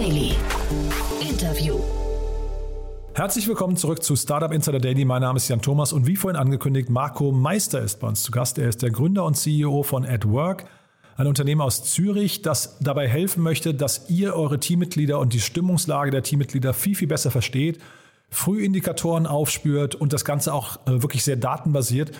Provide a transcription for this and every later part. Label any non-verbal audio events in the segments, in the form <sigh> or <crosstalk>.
Daily. Interview. Herzlich willkommen zurück zu Startup Insider Daily. Mein Name ist Jan Thomas und wie vorhin angekündigt, Marco Meister ist bei uns zu Gast. Er ist der Gründer und CEO von AdWork, ein Unternehmen aus Zürich, das dabei helfen möchte, dass ihr eure Teammitglieder und die Stimmungslage der Teammitglieder viel, viel besser versteht, Frühindikatoren aufspürt und das Ganze auch äh, wirklich sehr datenbasiert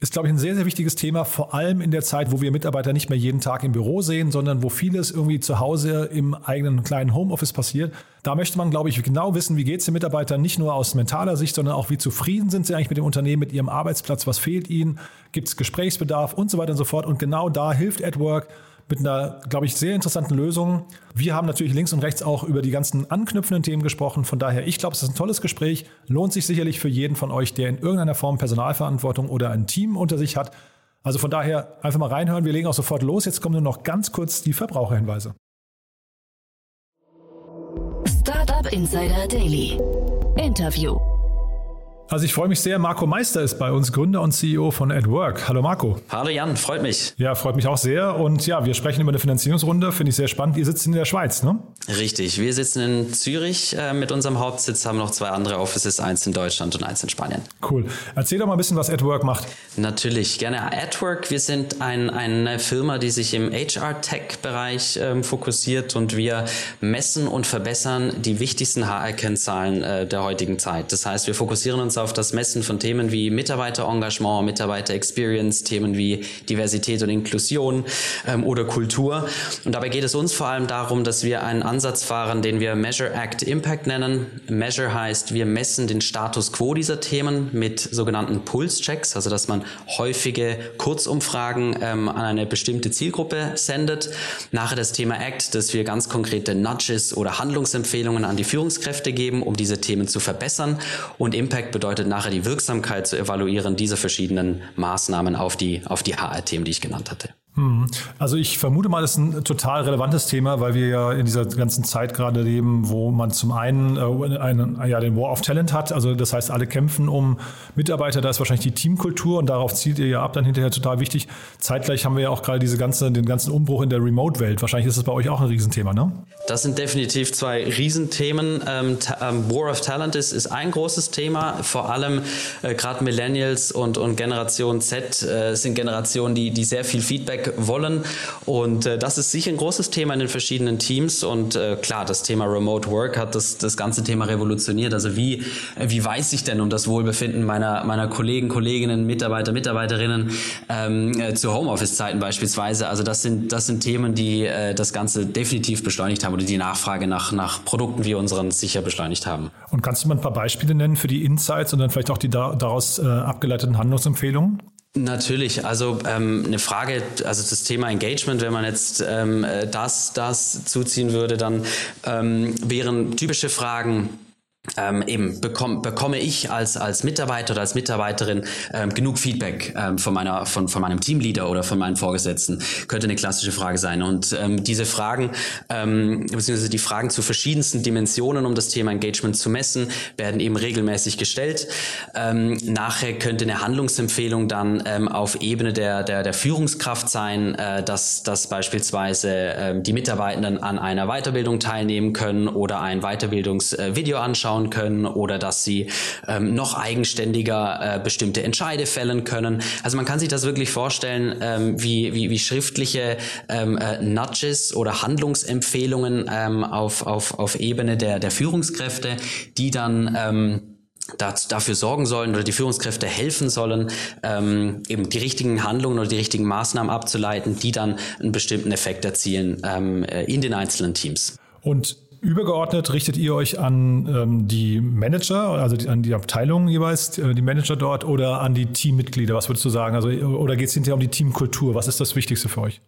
ist, glaube ich, ein sehr, sehr wichtiges Thema, vor allem in der Zeit, wo wir Mitarbeiter nicht mehr jeden Tag im Büro sehen, sondern wo vieles irgendwie zu Hause im eigenen kleinen Homeoffice passiert. Da möchte man, glaube ich, genau wissen, wie geht es den Mitarbeitern nicht nur aus mentaler Sicht, sondern auch, wie zufrieden sind sie eigentlich mit dem Unternehmen, mit ihrem Arbeitsplatz, was fehlt ihnen, gibt es Gesprächsbedarf und so weiter und so fort. Und genau da hilft AdWork mit einer, glaube ich, sehr interessanten Lösung. Wir haben natürlich links und rechts auch über die ganzen anknüpfenden Themen gesprochen. Von daher, ich glaube, es ist ein tolles Gespräch. Lohnt sich sicherlich für jeden von euch, der in irgendeiner Form Personalverantwortung oder ein Team unter sich hat. Also von daher einfach mal reinhören. Wir legen auch sofort los. Jetzt kommen nur noch ganz kurz die Verbraucherhinweise. Startup Insider Daily. Interview. Also ich freue mich sehr. Marco Meister ist bei uns, Gründer und CEO von AdWork. Hallo Marco. Hallo Jan, freut mich. Ja, freut mich auch sehr. Und ja, wir sprechen über eine Finanzierungsrunde. Finde ich sehr spannend. Ihr sitzt in der Schweiz, ne? Richtig. Wir sitzen in Zürich äh, mit unserem Hauptsitz, haben noch zwei andere Offices, eins in Deutschland und eins in Spanien. Cool. Erzähl doch mal ein bisschen, was AdWork macht. Natürlich, gerne. AdWork, wir sind ein, eine Firma, die sich im HR-Tech-Bereich ähm, fokussiert und wir messen und verbessern die wichtigsten HR-Kennzahlen äh, der heutigen Zeit. Das heißt, wir fokussieren uns auf das Messen von Themen wie Mitarbeiterengagement, Mitarbeiter-Experience, Themen wie Diversität und Inklusion ähm, oder Kultur. Und dabei geht es uns vor allem darum, dass wir einen Ansatz fahren, den wir Measure Act Impact nennen. Measure heißt, wir messen den Status quo dieser Themen mit sogenannten Pulse-Checks, also dass man häufige Kurzumfragen ähm, an eine bestimmte Zielgruppe sendet. Nachher das Thema Act, dass wir ganz konkrete Nudges oder Handlungsempfehlungen an die Führungskräfte geben, um diese Themen zu verbessern. Und Impact bedeutet, bedeutet nachher die Wirksamkeit zu evaluieren dieser verschiedenen Maßnahmen auf die, auf die HR-Themen, die ich genannt hatte. Hm. Also ich vermute mal, das ist ein total relevantes Thema, weil wir ja in dieser ganzen Zeit gerade leben, wo man zum einen äh, einen, ja, den War of Talent hat, also das heißt, alle kämpfen um Mitarbeiter, da ist wahrscheinlich die Teamkultur und darauf zielt ihr ja ab, dann hinterher total wichtig. Zeitgleich haben wir ja auch gerade diese ganze, den ganzen Umbruch in der Remote-Welt. Wahrscheinlich ist das bei euch auch ein Riesenthema, ne? Das sind definitiv zwei Riesenthemen. Ähm, ähm, War of Talent ist, ist ein großes Thema, vor allem äh, gerade Millennials und, und Generation Z äh, sind Generationen, die, die sehr viel Feedback wollen. Und äh, das ist sicher ein großes Thema in den verschiedenen Teams. Und äh, klar, das Thema Remote Work hat das, das ganze Thema revolutioniert. Also wie, wie weiß ich denn um das Wohlbefinden meiner, meiner Kollegen, Kolleginnen, Mitarbeiter, Mitarbeiterinnen ähm, äh, zu Homeoffice-Zeiten beispielsweise? Also das sind, das sind Themen, die äh, das Ganze definitiv beschleunigt haben oder die Nachfrage nach, nach Produkten wie unseren sicher beschleunigt haben. Und kannst du mal ein paar Beispiele nennen für die Insights und dann vielleicht auch die daraus äh, abgeleiteten Handlungsempfehlungen? Natürlich, also ähm, eine Frage, also das Thema Engagement, wenn man jetzt ähm, äh, das, das zuziehen würde, dann ähm, wären typische Fragen, ähm, eben bekomm, bekomme ich als, als Mitarbeiter oder als Mitarbeiterin ähm, genug Feedback ähm, von, meiner, von, von meinem Teamleader oder von meinen Vorgesetzten? Könnte eine klassische Frage sein. Und ähm, diese Fragen, ähm, beziehungsweise die Fragen zu verschiedensten Dimensionen, um das Thema Engagement zu messen, werden eben regelmäßig gestellt. Ähm, nachher könnte eine Handlungsempfehlung dann ähm, auf Ebene der, der, der Führungskraft sein, äh, dass, dass beispielsweise ähm, die Mitarbeitenden an einer Weiterbildung teilnehmen können oder ein Weiterbildungsvideo äh, anschauen anschauen können oder dass sie ähm, noch eigenständiger äh, bestimmte Entscheide fällen können. Also man kann sich das wirklich vorstellen, ähm, wie, wie, wie schriftliche ähm, äh, Nudges oder Handlungsempfehlungen ähm, auf, auf, auf Ebene der, der Führungskräfte, die dann ähm, dafür sorgen sollen oder die Führungskräfte helfen sollen, ähm, eben die richtigen Handlungen oder die richtigen Maßnahmen abzuleiten, die dann einen bestimmten Effekt erzielen ähm, äh, in den einzelnen Teams. Und Übergeordnet richtet ihr euch an ähm, die Manager, also die, an die Abteilungen jeweils, äh, die Manager dort oder an die Teammitglieder? Was würdest du sagen? Also, oder geht es hinterher um die Teamkultur? Was ist das Wichtigste für euch?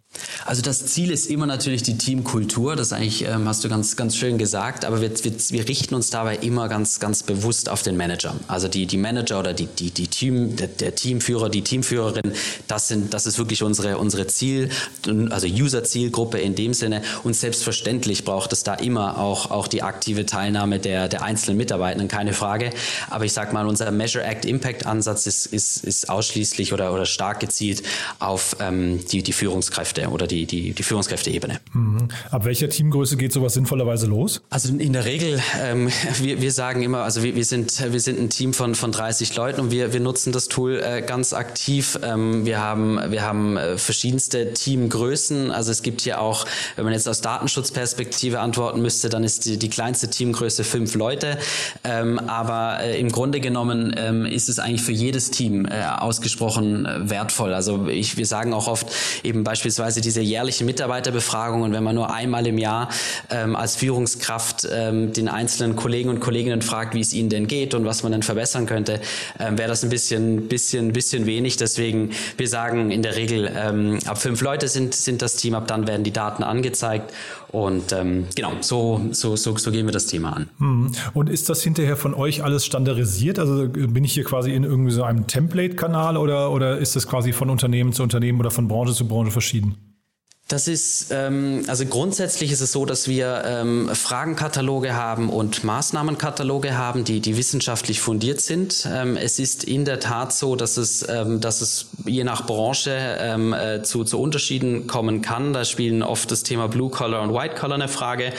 Also das Ziel ist immer natürlich die Teamkultur. Das eigentlich ähm, hast du ganz, ganz schön gesagt. Aber wir, wir, wir richten uns dabei immer ganz, ganz bewusst auf den Manager. Also die, die Manager oder die, die, die Team, der, der Teamführer, die Teamführerin, das sind, das ist wirklich unsere, unsere Ziel, also User-Zielgruppe in dem Sinne. Und selbstverständlich braucht es da immer auch, auch die aktive Teilnahme der, der einzelnen Mitarbeitenden, keine Frage. Aber ich sage mal, unser Measure Act Impact Ansatz ist, ist, ist ausschließlich oder, oder stark gezielt auf ähm, die, die Führungskräfte oder die, die, die Führungskräfteebene. Mhm. Ab welcher Teamgröße geht sowas sinnvollerweise los? Also in der Regel, ähm, wir, wir sagen immer, also wir, wir, sind, wir sind ein Team von, von 30 Leuten und wir, wir nutzen das Tool äh, ganz aktiv. Ähm, wir haben, wir haben äh, verschiedenste Teamgrößen. Also es gibt hier auch, wenn man jetzt aus Datenschutzperspektive antworten müsste, dann ist die, die kleinste Teamgröße fünf Leute. Ähm, aber äh, im Grunde genommen ähm, ist es eigentlich für jedes Team äh, ausgesprochen äh, wertvoll. Also ich, wir sagen auch oft eben beispielsweise diese jährliche Mitarbeiterbefragung und wenn man nur einmal im Jahr ähm, als Führungskraft ähm, den einzelnen Kollegen und Kolleginnen fragt, wie es ihnen denn geht und was man denn verbessern könnte, ähm, wäre das ein bisschen, bisschen, bisschen wenig. Deswegen, wir sagen in der Regel, ähm, ab fünf Leute sind, sind das Team, ab dann werden die Daten angezeigt und ähm, genau, so, so, so, so gehen wir das Thema an. Mhm. Und ist das hinterher von euch alles standardisiert? Also bin ich hier quasi in irgendwie so einem Template-Kanal oder, oder ist das quasi von Unternehmen zu Unternehmen oder von Branche zu Branche verschieden? Das ist, ähm, also grundsätzlich ist es so, dass wir ähm, Fragenkataloge haben und Maßnahmenkataloge haben, die, die wissenschaftlich fundiert sind. Ähm, es ist in der Tat so, dass es, ähm, dass es je nach Branche ähm, äh, zu, zu Unterschieden kommen kann. Da spielen oft das Thema Blue Collar und White Collar eine Frage.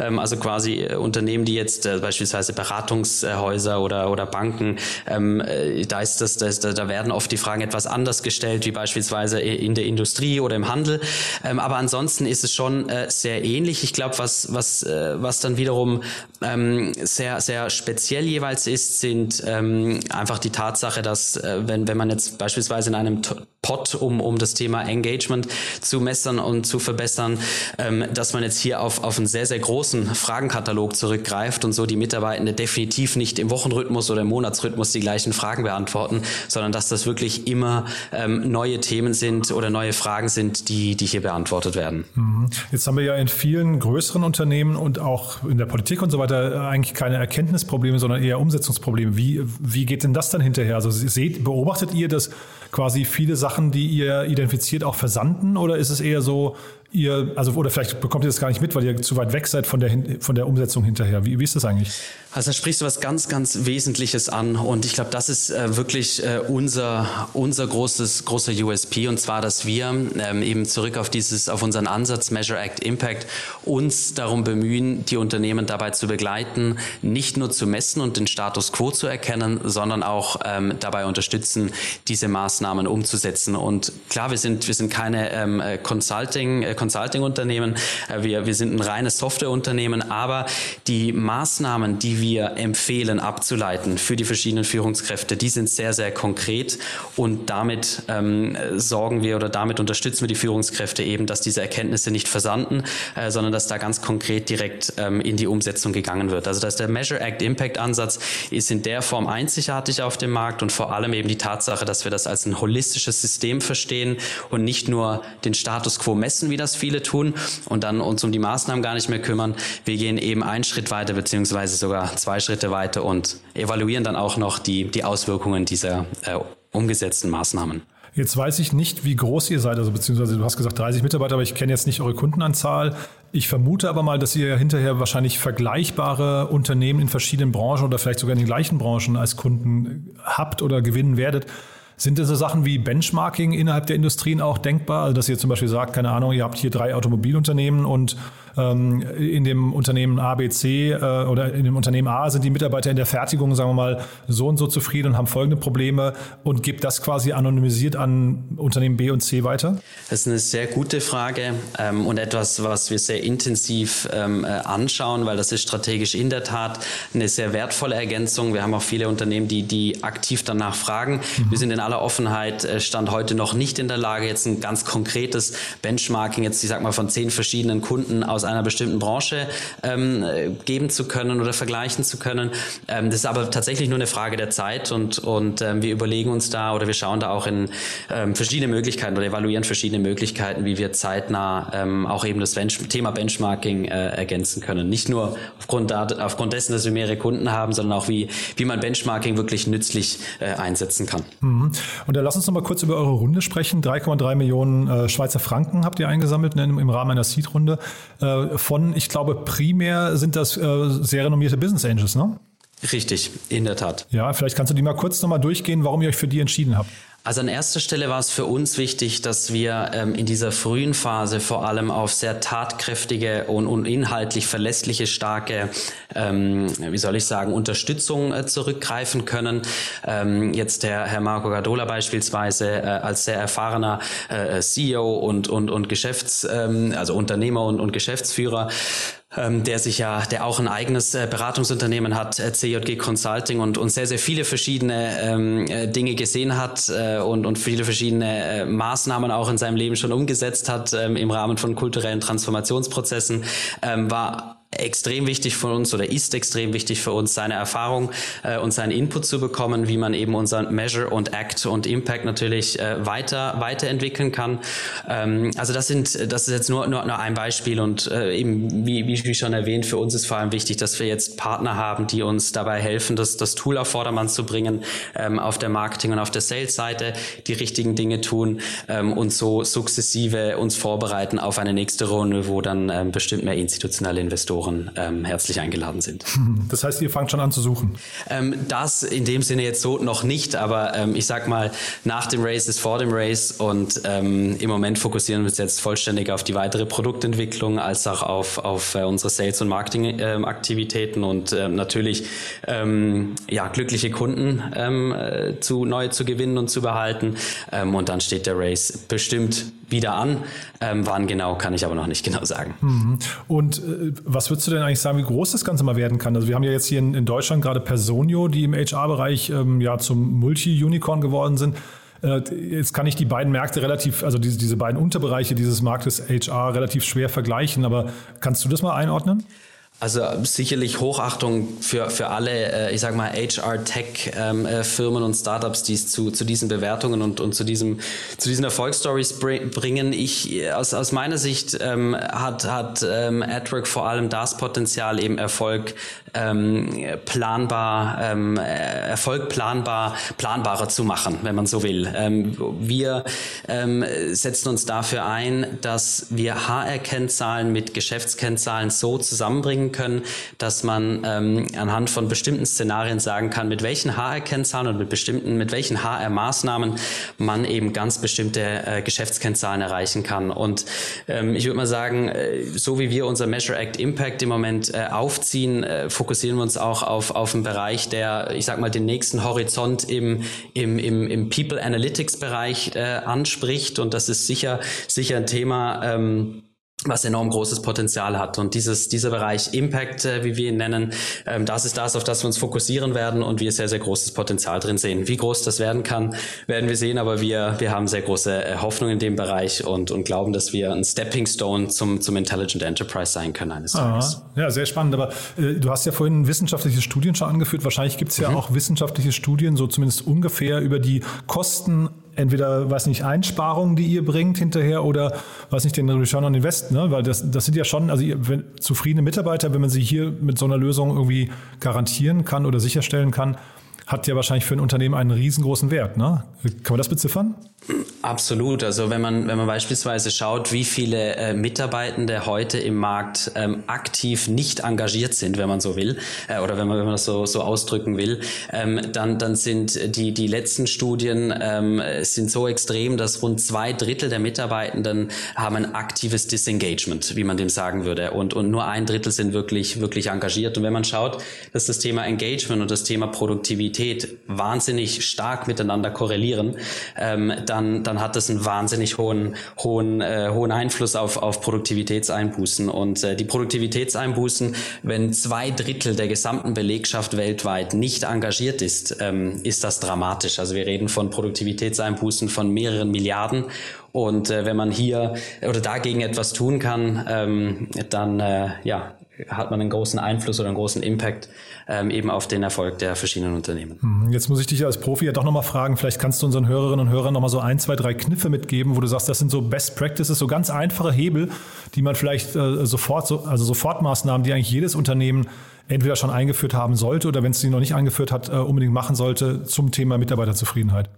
Ähm, also quasi äh, Unternehmen, die jetzt äh, beispielsweise Beratungshäuser oder, oder Banken, ähm, äh, da ist das, das, da werden oft die Fragen etwas anders gestellt, wie beispielsweise in der Industrie oder im Handel. Ähm, ähm, aber ansonsten ist es schon äh, sehr ähnlich. Ich glaube, was, was, äh, was dann wiederum ähm, sehr, sehr speziell jeweils ist, sind ähm, einfach die Tatsache, dass äh, wenn, wenn man jetzt beispielsweise in einem Pot, um, um das Thema Engagement zu messern und zu verbessern, ähm, dass man jetzt hier auf, auf einen sehr, sehr großen Fragenkatalog zurückgreift und so die Mitarbeitende definitiv nicht im Wochenrhythmus oder im Monatsrhythmus die gleichen Fragen beantworten, sondern dass das wirklich immer ähm, neue Themen sind oder neue Fragen sind, die, die hier beantwortet beantwortet werden. Mhm. Jetzt haben wir ja in vielen größeren Unternehmen und auch in der Politik und so weiter äh, eigentlich keine Erkenntnisprobleme, sondern eher Umsetzungsprobleme. Wie, wie geht denn das dann hinterher? Also seht, beobachtet ihr, dass quasi viele Sachen, die ihr identifiziert, auch versanden oder ist es eher so, ihr, also oder vielleicht bekommt ihr das gar nicht mit, weil ihr zu weit weg seid von der, von der Umsetzung hinterher. Wie, wie ist das eigentlich? Also da sprichst du was ganz, ganz Wesentliches an und ich glaube, das ist äh, wirklich äh, unser, unser großes, großer USP und zwar, dass wir ähm, eben zurück auf dieses, auf unseren Ansatz Measure Act Impact uns darum bemühen, die Unternehmen dabei zu begleiten, nicht nur zu messen und den Status quo zu erkennen, sondern auch ähm, dabei unterstützen, diese Maßnahmen umzusetzen. Und klar, wir sind, wir sind keine ähm, äh, Consulting, äh, Consulting-Unternehmen. Äh, wir, wir sind ein reines Softwareunternehmen, aber die Maßnahmen, die wir empfehlen abzuleiten für die verschiedenen Führungskräfte, die sind sehr, sehr konkret und damit ähm, sorgen wir oder damit unterstützen wir die Führungskräfte eben, dass diese Erkenntnisse nicht versanden, äh, sondern dass da ganz konkret direkt ähm, in die Umsetzung gegangen wird. Also dass der Measure Act Impact Ansatz ist in der Form einzigartig auf dem Markt und vor allem eben die Tatsache, dass wir das als ein holistisches System verstehen und nicht nur den Status quo messen, wie das viele tun und dann uns um die Maßnahmen gar nicht mehr kümmern. Wir gehen eben einen Schritt weiter beziehungsweise sogar zwei Schritte weiter und evaluieren dann auch noch die, die Auswirkungen dieser äh, umgesetzten Maßnahmen. Jetzt weiß ich nicht, wie groß ihr seid, also beziehungsweise du hast gesagt 30 Mitarbeiter, aber ich kenne jetzt nicht eure Kundenanzahl. Ich vermute aber mal, dass ihr hinterher wahrscheinlich vergleichbare Unternehmen in verschiedenen Branchen oder vielleicht sogar in den gleichen Branchen als Kunden habt oder gewinnen werdet. Sind denn so Sachen wie Benchmarking innerhalb der Industrien auch denkbar? Also dass ihr zum Beispiel sagt, keine Ahnung, ihr habt hier drei Automobilunternehmen und ähm, in dem Unternehmen ABC äh, oder in dem Unternehmen A sind die Mitarbeiter in der Fertigung, sagen wir mal, so und so zufrieden und haben folgende Probleme und gibt das quasi anonymisiert an Unternehmen B und C weiter? Das ist eine sehr gute Frage ähm, und etwas, was wir sehr intensiv ähm, äh, anschauen, weil das ist strategisch in der Tat eine sehr wertvolle Ergänzung. Wir haben auch viele Unternehmen, die, die aktiv danach fragen. Mhm. Wir sind in aller Offenheit äh, Stand heute noch nicht in der Lage, jetzt ein ganz konkretes Benchmarking, jetzt ich sag mal von zehn verschiedenen Kunden aus einer bestimmten Branche ähm, geben zu können oder vergleichen zu können. Ähm, das ist aber tatsächlich nur eine Frage der Zeit und, und ähm, wir überlegen uns da oder wir schauen da auch in ähm, verschiedene Möglichkeiten oder evaluieren verschiedene Möglichkeiten, wie wir zeitnah ähm, auch eben das Bench Thema Benchmarking äh, ergänzen können. Nicht nur aufgrund, aufgrund dessen, dass wir mehrere Kunden haben, sondern auch wie, wie man Benchmarking wirklich nützlich äh, einsetzen kann. Mhm. Und dann lass uns noch mal kurz über eure Runde sprechen. 3,3 Millionen äh, Schweizer Franken habt ihr eingesammelt ne, im, im Rahmen einer Seed-Runde. Äh, äh, von, ich glaube, primär sind das äh, sehr renommierte Business Angels, ne? Richtig, in der Tat. Ja, vielleicht kannst du die mal kurz nochmal durchgehen, warum ihr euch für die entschieden habt. Also an erster Stelle war es für uns wichtig, dass wir ähm, in dieser frühen Phase vor allem auf sehr tatkräftige und, und inhaltlich verlässliche, starke, ähm, wie soll ich sagen, Unterstützung äh, zurückgreifen können. Ähm, jetzt der Herr Marco Gardola beispielsweise äh, als sehr erfahrener äh, CEO und, und, und Geschäfts, ähm, also Unternehmer und, und Geschäftsführer ähm, der sich ja, der auch ein eigenes äh, Beratungsunternehmen hat, äh, CJG Consulting und, und sehr, sehr viele verschiedene ähm, äh, Dinge gesehen hat äh, und, und viele verschiedene Maßnahmen auch in seinem Leben schon umgesetzt hat ähm, im Rahmen von kulturellen Transformationsprozessen, ähm, war extrem wichtig für uns oder ist extrem wichtig für uns, seine Erfahrung äh, und seinen Input zu bekommen, wie man eben unseren Measure und Act und Impact natürlich äh, weiter weiterentwickeln kann. Ähm, also das sind, das ist jetzt nur, nur, nur ein Beispiel und äh, eben wie, wie schon erwähnt, für uns ist vor allem wichtig, dass wir jetzt Partner haben, die uns dabei helfen, das, das Tool auf Vordermann zu bringen, ähm, auf der Marketing- und auf der Sales-Seite die richtigen Dinge tun ähm, und so sukzessive uns vorbereiten auf eine nächste Runde, wo dann ähm, bestimmt mehr institutionelle Investoren Investoren ähm, herzlich eingeladen sind. <laughs> Das heißt, ihr fangt schon an zu suchen? Ähm, das in dem Sinne jetzt so noch nicht, aber ähm, ich sag mal, nach dem Race ist vor dem Race und ähm, im Moment fokussieren wir uns jetzt vollständig auf die weitere Produktentwicklung als auch auf, auf äh, unsere Sales- und Marketingaktivitäten und äh, natürlich ähm, ja, glückliche Kunden ähm, äh, zu, neu zu gewinnen und zu behalten. Ähm, und dann steht der Race bestimmt wieder an. Ähm, wann genau, kann ich aber noch nicht <laughs> genau sagen. Mhm. Und äh, was würdest du denn eigentlich sagen, wie groß das Ganze mal werden kann? Also wir haben ja jetzt hier in, in Deutschland gerade Personio, die im HR-Bereich ähm, ja zum Multi-Unicorn geworden sind. Äh, jetzt kann ich die beiden Märkte relativ, also diese, diese beiden Unterbereiche dieses Marktes HR relativ schwer vergleichen, aber kannst du das mal einordnen? Also sicherlich Hochachtung für, für alle, äh, ich sag mal, HR-Tech-Firmen und Startups, die es zu, zu diesen Bewertungen und, und zu, diesem, zu diesen Erfolgsstories bringen. Ich, aus, aus meiner Sicht ähm, hat, hat ähm, AdWork vor allem das Potenzial, eben Erfolg ähm, planbar, ähm, Erfolg planbar, planbarer zu machen, wenn man so will. Ähm, wir ähm, setzen uns dafür ein, dass wir HR-Kennzahlen mit Geschäftskennzahlen so zusammenbringen können, dass man ähm, anhand von bestimmten Szenarien sagen kann, mit welchen HR-Kennzahlen und mit bestimmten, mit welchen HR-Maßnahmen man eben ganz bestimmte äh, Geschäftskennzahlen erreichen kann. Und ähm, ich würde mal sagen, äh, so wie wir unser Measure Act Impact im Moment äh, aufziehen, äh, fokussieren wir uns auch auf, auf einen Bereich, der, ich sag mal, den nächsten Horizont im, im, im, im People Analytics Bereich äh, anspricht. Und das ist sicher, sicher ein Thema, ähm, was enorm großes Potenzial hat. Und dieses, dieser Bereich Impact, äh, wie wir ihn nennen, ähm, das ist das, auf das wir uns fokussieren werden und wir sehr, sehr großes Potenzial drin sehen. Wie groß das werden kann, werden wir sehen, aber wir, wir haben sehr große äh, Hoffnung in dem Bereich und, und glauben, dass wir ein Stepping Stone zum, zum Intelligent Enterprise sein können eines Tages. Ja, sehr spannend. Aber äh, du hast ja vorhin wissenschaftliche Studien schon angeführt. Wahrscheinlich gibt es ja mhm. auch wissenschaftliche Studien, so zumindest ungefähr über die Kosten entweder, weiß nicht, Einsparungen, die ihr bringt hinterher oder, weiß nicht, den Return on Invest, ne? Weil das, das sind ja schon, also ihr, wenn, zufriedene Mitarbeiter, wenn man sie hier mit so einer Lösung irgendwie garantieren kann oder sicherstellen kann, hat ja wahrscheinlich für ein Unternehmen einen riesengroßen Wert. Ne? Kann man das beziffern? Absolut. Also wenn man, wenn man beispielsweise schaut, wie viele äh, Mitarbeitende heute im Markt ähm, aktiv nicht engagiert sind, wenn man so will, äh, oder wenn man, wenn man das so, so ausdrücken will, ähm, dann, dann sind die, die letzten Studien ähm, sind so extrem, dass rund zwei Drittel der Mitarbeitenden haben ein aktives Disengagement, wie man dem sagen würde. Und, und nur ein Drittel sind wirklich, wirklich engagiert. Und wenn man schaut, dass das Thema Engagement und das Thema Produktivität wahnsinnig stark miteinander korrelieren, ähm, dann, dann hat das einen wahnsinnig hohen, hohen, äh, hohen Einfluss auf, auf Produktivitätseinbußen. Und äh, die Produktivitätseinbußen, wenn zwei Drittel der gesamten Belegschaft weltweit nicht engagiert ist, ähm, ist das dramatisch. Also wir reden von Produktivitätseinbußen von mehreren Milliarden. Und äh, wenn man hier oder dagegen etwas tun kann, ähm, dann äh, ja, hat man einen großen Einfluss oder einen großen Impact ähm, eben auf den Erfolg der verschiedenen Unternehmen. Mhm. Jetzt muss ich dich als Profi ja doch nochmal fragen, vielleicht kannst du unseren Hörerinnen und Hörern nochmal so ein, zwei, drei Kniffe mitgeben, wo du sagst, das sind so Best Practices, so ganz einfache Hebel, die man vielleicht äh, sofort, so, also Sofortmaßnahmen, die eigentlich jedes Unternehmen entweder schon eingeführt haben sollte oder wenn es sie noch nicht eingeführt hat, äh, unbedingt machen sollte zum Thema Mitarbeiterzufriedenheit.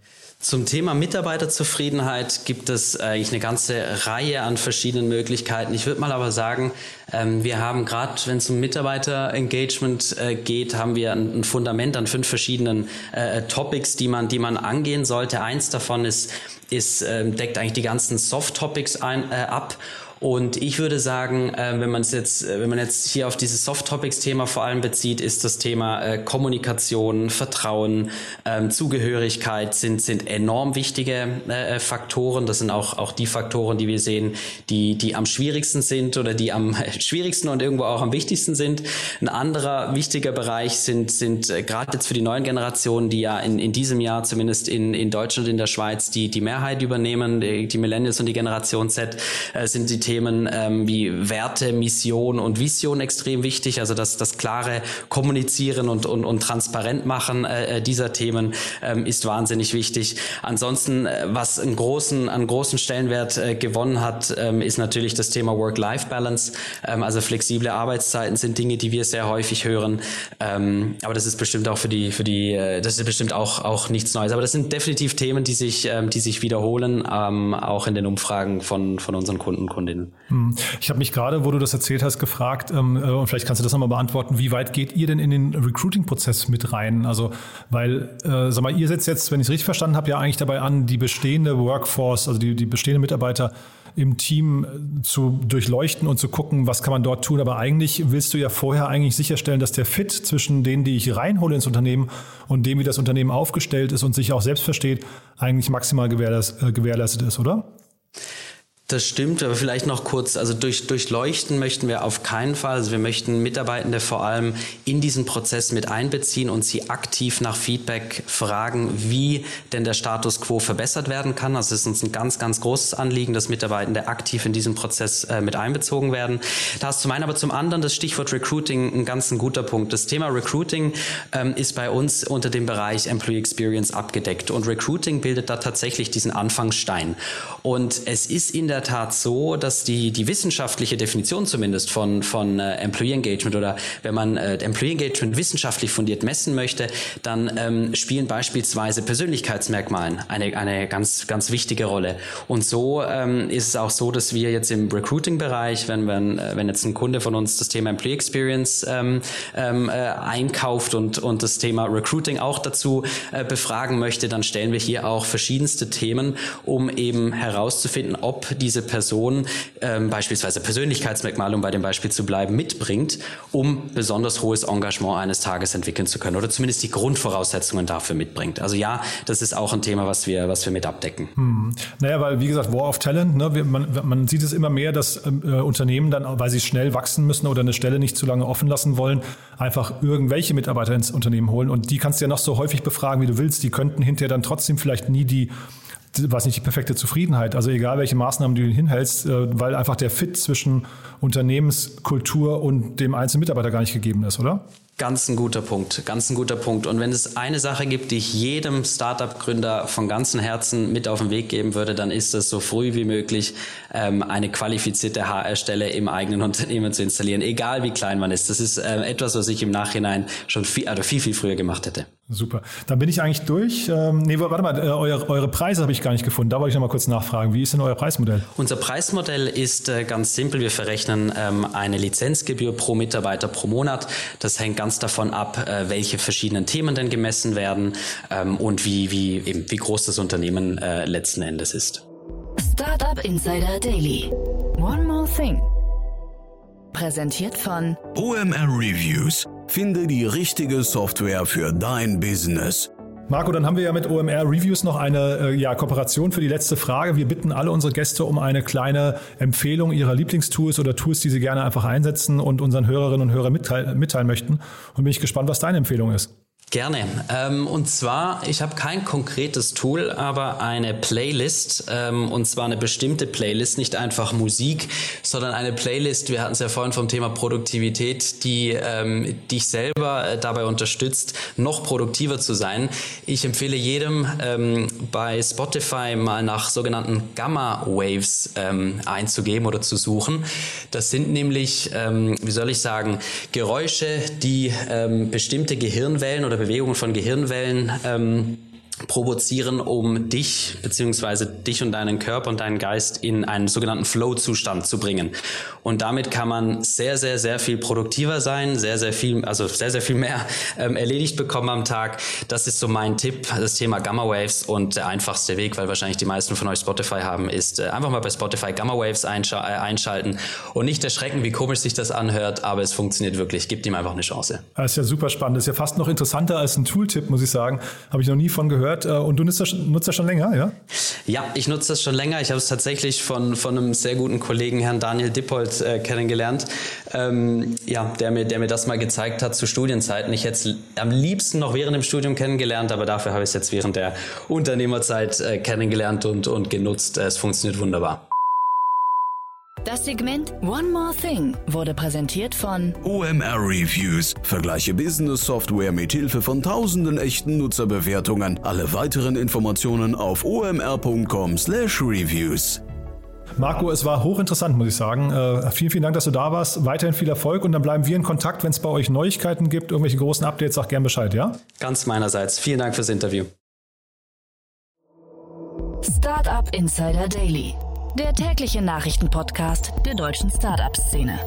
Zum Thema Mitarbeiterzufriedenheit gibt es eigentlich eine ganze Reihe an verschiedenen Möglichkeiten. Ich würde mal aber sagen, ähm, wir haben gerade, wenn es um Mitarbeiterengagement äh, geht, haben wir ein Fundament an fünf verschiedenen äh, Topics, die man, die man angehen sollte. Eins davon ist, ist ähm, deckt eigentlich die ganzen Soft Topics ein, äh, ab und ich würde sagen, äh, wenn man es jetzt, äh, wenn man jetzt hier auf dieses Soft Topics Thema vor allem bezieht, ist das Thema äh, Kommunikation, Vertrauen, ähm, Zugehörigkeit sind sind enorm wichtige äh, äh, Faktoren. Das sind auch auch die Faktoren, die wir sehen, die die am schwierigsten sind oder die am <laughs> schwierigsten und irgendwo auch am wichtigsten sind. Ein anderer wichtiger Bereich sind sind äh, gerade jetzt für die neuen Generationen, die ja in in diesem Jahr zumindest in in Deutschland in der Schweiz die die Mehrheit übernehmen, die, die Millennials und die Generation Z äh, sind die Themen ähm, wie Werte, Mission und Vision extrem wichtig. Also das, das klare Kommunizieren und, und, und transparent machen äh, äh, dieser Themen ähm, ist wahnsinnig wichtig. Ansonsten, äh, was einen großen, einen großen Stellenwert äh, gewonnen hat, ähm, ist natürlich das Thema Work-Life-Balance. Ähm, also flexible Arbeitszeiten sind Dinge, die wir sehr häufig hören. Ähm, aber das ist bestimmt auch für die, für die, äh, das ist bestimmt auch, auch nichts Neues. Aber das sind definitiv Themen, die sich, ähm, die sich wiederholen, ähm, auch in den Umfragen von, von unseren Kunden und Kundinnen. Themen. Hm. Ich habe mich gerade, wo du das erzählt hast, gefragt, ähm, äh, und vielleicht kannst du das nochmal beantworten, wie weit geht ihr denn in den Recruiting-Prozess mit rein? Also, weil, äh, sag mal, ihr setzt jetzt, wenn ich es richtig verstanden habe, ja eigentlich dabei an, die bestehende Workforce, also die, die bestehenden Mitarbeiter im Team äh, zu durchleuchten und zu gucken, was kann man dort tun. Aber eigentlich willst du ja vorher eigentlich sicherstellen, dass der Fit zwischen denen, die ich reinhole ins Unternehmen und dem, wie das Unternehmen aufgestellt ist und sich auch selbst versteht, eigentlich maximal äh, gewährleistet ist, oder? Das stimmt, aber vielleicht noch kurz, also durch, durchleuchten möchten wir auf keinen Fall. Also wir möchten Mitarbeitende vor allem in diesen Prozess mit einbeziehen und sie aktiv nach Feedback fragen, wie denn der Status quo verbessert werden kann. Also es ist uns ein ganz, ganz großes Anliegen, dass Mitarbeitende aktiv in diesen Prozess äh, mit einbezogen werden. Da ist zum einen, aber zum anderen das Stichwort Recruiting ein ganz ein guter Punkt. Das Thema Recruiting ähm, ist bei uns unter dem Bereich Employee Experience abgedeckt und Recruiting bildet da tatsächlich diesen Anfangsstein. Und es ist in der der Tat so, dass die, die wissenschaftliche Definition zumindest von, von äh, Employee Engagement oder wenn man äh, Employee Engagement wissenschaftlich fundiert messen möchte, dann ähm, spielen beispielsweise Persönlichkeitsmerkmalen eine, eine ganz, ganz wichtige Rolle. Und so ähm, ist es auch so, dass wir jetzt im Recruiting-Bereich, wenn, wenn, äh, wenn jetzt ein Kunde von uns das Thema Employee Experience ähm, ähm, äh, einkauft und, und das Thema Recruiting auch dazu äh, befragen möchte, dann stellen wir hier auch verschiedenste Themen, um eben herauszufinden, ob die diese Person ähm, beispielsweise Persönlichkeitsmerkmale, um bei dem Beispiel zu bleiben, mitbringt, um besonders hohes Engagement eines Tages entwickeln zu können oder zumindest die Grundvoraussetzungen dafür mitbringt. Also ja, das ist auch ein Thema, was wir, was wir mit abdecken. Hm. Naja, weil wie gesagt, War of Talent, ne, man, man sieht es immer mehr, dass ähm, äh, Unternehmen dann, weil sie schnell wachsen müssen oder eine Stelle nicht zu lange offen lassen wollen, einfach irgendwelche Mitarbeiter ins Unternehmen holen und die kannst du ja noch so häufig befragen, wie du willst. Die könnten hinterher dann trotzdem vielleicht nie die was nicht die perfekte Zufriedenheit. Also egal, welche Maßnahmen du hinhältst, äh, weil einfach der Fit zwischen Unternehmenskultur und dem einzelnen Mitarbeiter gar nicht gegeben ist, oder? Ganz ein guter Punkt, ganz ein guter Punkt. Und wenn es eine Sache gibt, die ich jedem Startup-Gründer von ganzem Herzen mit auf den Weg geben würde, dann ist es so früh wie möglich ähm, eine qualifizierte HR-Stelle im eigenen <laughs> Unternehmen zu installieren, egal wie klein man ist. Das ist äh, etwas, was ich im Nachhinein schon viel, also viel, viel früher gemacht hätte. Super. Dann bin ich eigentlich durch. Ähm, nee, warte mal, äh, eure, eure Preise habe ich gar nicht gefunden. Da wollte ich noch mal kurz nachfragen. Wie ist denn euer Preismodell? Unser Preismodell ist äh, ganz simpel. Wir verrechnen ähm, eine Lizenzgebühr pro Mitarbeiter pro Monat. Das hängt ganz davon ab, äh, welche verschiedenen Themen denn gemessen werden ähm, und wie, wie, eben, wie groß das Unternehmen äh, letzten Endes ist. Startup Insider Daily. One more thing. Präsentiert von OMR Reviews Finde die richtige Software für dein Business. Marco, dann haben wir ja mit OMR Reviews noch eine äh, ja, Kooperation für die letzte Frage. Wir bitten alle unsere Gäste um eine kleine Empfehlung ihrer Lieblingstools oder Tools, die sie gerne einfach einsetzen und unseren Hörerinnen und Hörern mitteilen, mitteilen möchten. Und bin ich gespannt, was deine Empfehlung ist. Gerne. Ähm, und zwar, ich habe kein konkretes Tool, aber eine Playlist. Ähm, und zwar eine bestimmte Playlist, nicht einfach Musik, sondern eine Playlist. Wir hatten es ja vorhin vom Thema Produktivität, die ähm, dich selber äh, dabei unterstützt, noch produktiver zu sein. Ich empfehle jedem ähm, bei Spotify mal nach sogenannten Gamma Waves ähm, einzugeben oder zu suchen. Das sind nämlich, ähm, wie soll ich sagen, Geräusche, die bestimmte Gehirnwellen oder Bewegungen von Gehirnwellen ähm, provozieren, um dich beziehungsweise dich und deinen Körper und deinen Geist in einen sogenannten Flow-Zustand zu bringen. Und damit kann man sehr, sehr, sehr viel produktiver sein, sehr, sehr viel, also sehr, sehr viel mehr ähm, erledigt bekommen am Tag. Das ist so mein Tipp, das Thema Gamma Waves und der einfachste Weg, weil wahrscheinlich die meisten von euch Spotify haben, ist äh, einfach mal bei Spotify Gamma Waves einsch äh, einschalten und nicht erschrecken, wie komisch sich das anhört, aber es funktioniert wirklich. Gebt ihm einfach eine Chance. Das ist ja super spannend. Das ist ja fast noch interessanter als ein Tooltip, muss ich sagen. Habe ich noch nie von gehört. Äh, und du nutzt das, nutzt das schon länger, ja? Ja, ich nutze das schon länger. Ich habe es tatsächlich von, von einem sehr guten Kollegen, Herrn Daniel Dippold, äh, kennengelernt. Ähm, ja, der mir, der mir das mal gezeigt hat zu Studienzeiten. Ich hätte es am liebsten noch während dem Studium kennengelernt, aber dafür habe ich es jetzt während der Unternehmerzeit äh, kennengelernt und, und genutzt. Äh, es funktioniert wunderbar. Das Segment One More Thing wurde präsentiert von OMR Reviews. Vergleiche Business Software mit Hilfe von tausenden echten Nutzerbewertungen. Alle weiteren Informationen auf omr.com/reviews. Marco, es war hochinteressant, muss ich sagen. Äh, vielen, vielen Dank, dass du da warst. Weiterhin viel Erfolg und dann bleiben wir in Kontakt. Wenn es bei euch Neuigkeiten gibt, irgendwelche großen Updates, sag gern Bescheid, ja? Ganz meinerseits. Vielen Dank fürs Interview. Startup Insider Daily, der tägliche Nachrichtenpodcast der deutschen Startup-Szene.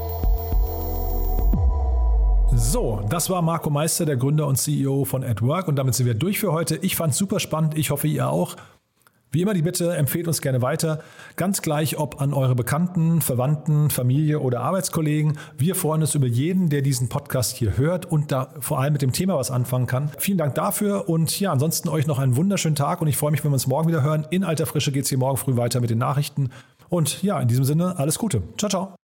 So, das war Marco Meister, der Gründer und CEO von AdWork und damit sind wir durch für heute. Ich fand es super spannend, ich hoffe ihr auch. Wie immer die Bitte, empfehlt uns gerne weiter. Ganz gleich, ob an eure Bekannten, Verwandten, Familie oder Arbeitskollegen. Wir freuen uns über jeden, der diesen Podcast hier hört und da vor allem mit dem Thema was anfangen kann. Vielen Dank dafür und ja, ansonsten euch noch einen wunderschönen Tag und ich freue mich, wenn wir uns morgen wieder hören. In alter Frische geht es hier morgen früh weiter mit den Nachrichten. Und ja, in diesem Sinne, alles Gute. Ciao, ciao.